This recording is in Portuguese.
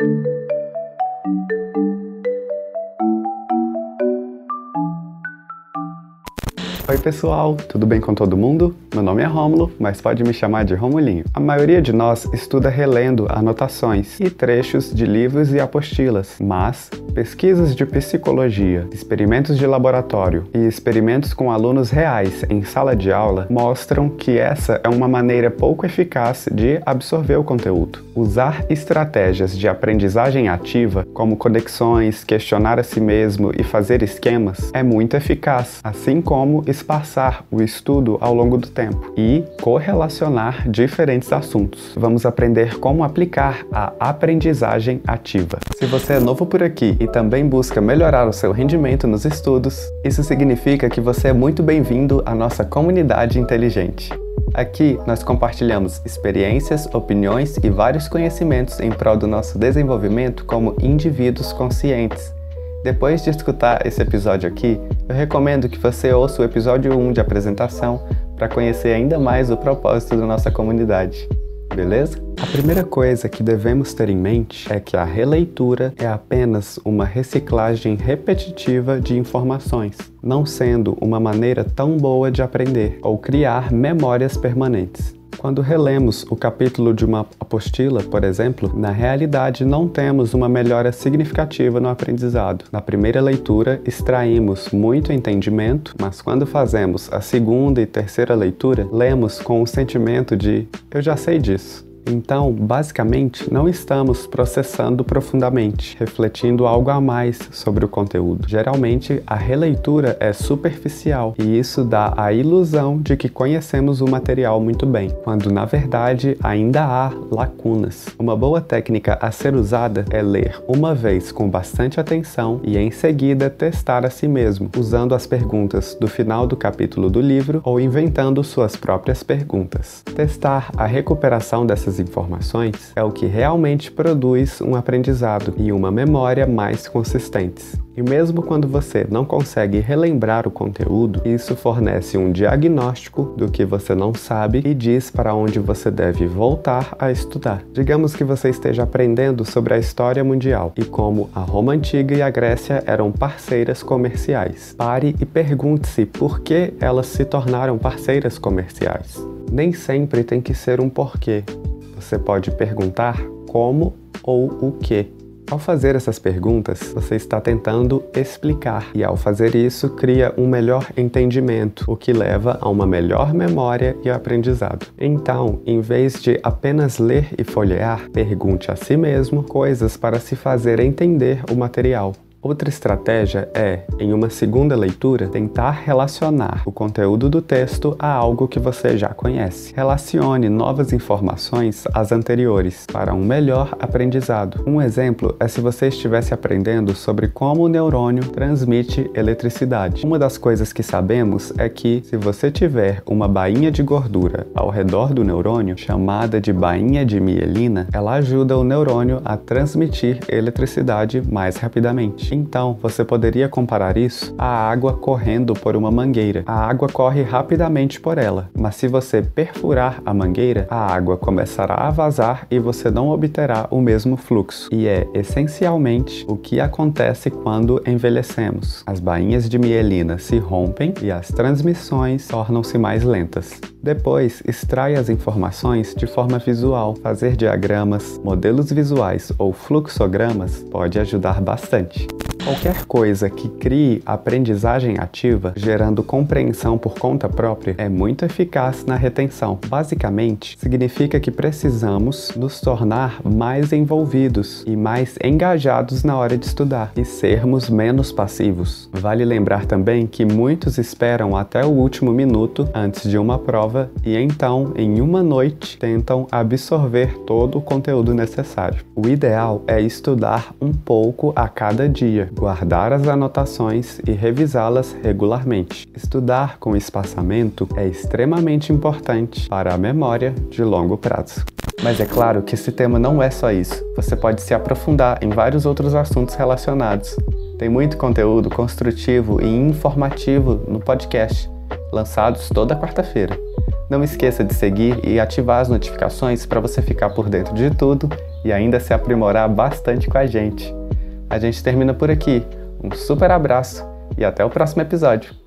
Oi pessoal, tudo bem com todo mundo? Meu nome é Rômulo, mas pode me chamar de Romulinho. A maioria de nós estuda relendo anotações e trechos de livros e apostilas, mas pesquisas de psicologia, experimentos de laboratório e experimentos com alunos reais em sala de aula mostram que essa é uma maneira pouco eficaz de absorver o conteúdo. Usar estratégias de aprendizagem ativa, como conexões, questionar a si mesmo e fazer esquemas, é muito eficaz, assim como espaçar o estudo ao longo do tempo e correlacionar diferentes assuntos. Vamos aprender como aplicar a aprendizagem ativa. Se você é novo por aqui e também busca melhorar o seu rendimento nos estudos, isso significa que você é muito bem-vindo à nossa comunidade inteligente. Aqui nós compartilhamos experiências, opiniões e vários conhecimentos em prol do nosso desenvolvimento como indivíduos conscientes depois de escutar esse episódio aqui, eu recomendo que você ouça o episódio 1 de apresentação para conhecer ainda mais o propósito da nossa comunidade. Beleza? A primeira coisa que devemos ter em mente é que a releitura é apenas uma reciclagem repetitiva de informações, não sendo uma maneira tão boa de aprender ou criar memórias permanentes. Quando relemos o capítulo de uma apostila, por exemplo, na realidade não temos uma melhora significativa no aprendizado. Na primeira leitura, extraímos muito entendimento, mas quando fazemos a segunda e terceira leitura, lemos com o sentimento de eu já sei disso. Então, basicamente, não estamos processando profundamente, refletindo algo a mais sobre o conteúdo. Geralmente, a releitura é superficial e isso dá a ilusão de que conhecemos o material muito bem, quando na verdade ainda há lacunas. Uma boa técnica a ser usada é ler uma vez com bastante atenção e em seguida testar a si mesmo, usando as perguntas do final do capítulo do livro ou inventando suas próprias perguntas. Testar a recuperação dessas informações é o que realmente produz um aprendizado e uma memória mais consistentes. E mesmo quando você não consegue relembrar o conteúdo, isso fornece um diagnóstico do que você não sabe e diz para onde você deve voltar a estudar. Digamos que você esteja aprendendo sobre a história mundial e como a Roma antiga e a Grécia eram parceiras comerciais. Pare e pergunte-se por que elas se tornaram parceiras comerciais. Nem sempre tem que ser um porquê. Você pode perguntar como ou o que. Ao fazer essas perguntas, você está tentando explicar, e ao fazer isso, cria um melhor entendimento, o que leva a uma melhor memória e aprendizado. Então, em vez de apenas ler e folhear, pergunte a si mesmo coisas para se fazer entender o material. Outra estratégia é, em uma segunda leitura, tentar relacionar o conteúdo do texto a algo que você já conhece. Relacione novas informações às anteriores para um melhor aprendizado. Um exemplo é se você estivesse aprendendo sobre como o neurônio transmite eletricidade. Uma das coisas que sabemos é que, se você tiver uma bainha de gordura ao redor do neurônio, chamada de bainha de mielina, ela ajuda o neurônio a transmitir eletricidade mais rapidamente. Então, você poderia comparar isso à água correndo por uma mangueira. A água corre rapidamente por ela, mas se você perfurar a mangueira, a água começará a vazar e você não obterá o mesmo fluxo. E é essencialmente o que acontece quando envelhecemos. As bainhas de mielina se rompem e as transmissões tornam-se mais lentas. Depois, extrai as informações de forma visual. Fazer diagramas, modelos visuais ou fluxogramas pode ajudar bastante. Qualquer coisa que crie aprendizagem ativa, gerando compreensão por conta própria, é muito eficaz na retenção. Basicamente, significa que precisamos nos tornar mais envolvidos e mais engajados na hora de estudar e sermos menos passivos. Vale lembrar também que muitos esperam até o último minuto antes de uma prova e então, em uma noite, tentam absorver todo o conteúdo necessário. O ideal é estudar um pouco a cada dia guardar as anotações e revisá-las regularmente. Estudar com espaçamento é extremamente importante para a memória de longo prazo. Mas é claro que esse tema não é só isso. Você pode se aprofundar em vários outros assuntos relacionados. Tem muito conteúdo construtivo e informativo no podcast, lançados toda quarta-feira. Não esqueça de seguir e ativar as notificações para você ficar por dentro de tudo e ainda se aprimorar bastante com a gente. A gente termina por aqui. Um super abraço e até o próximo episódio.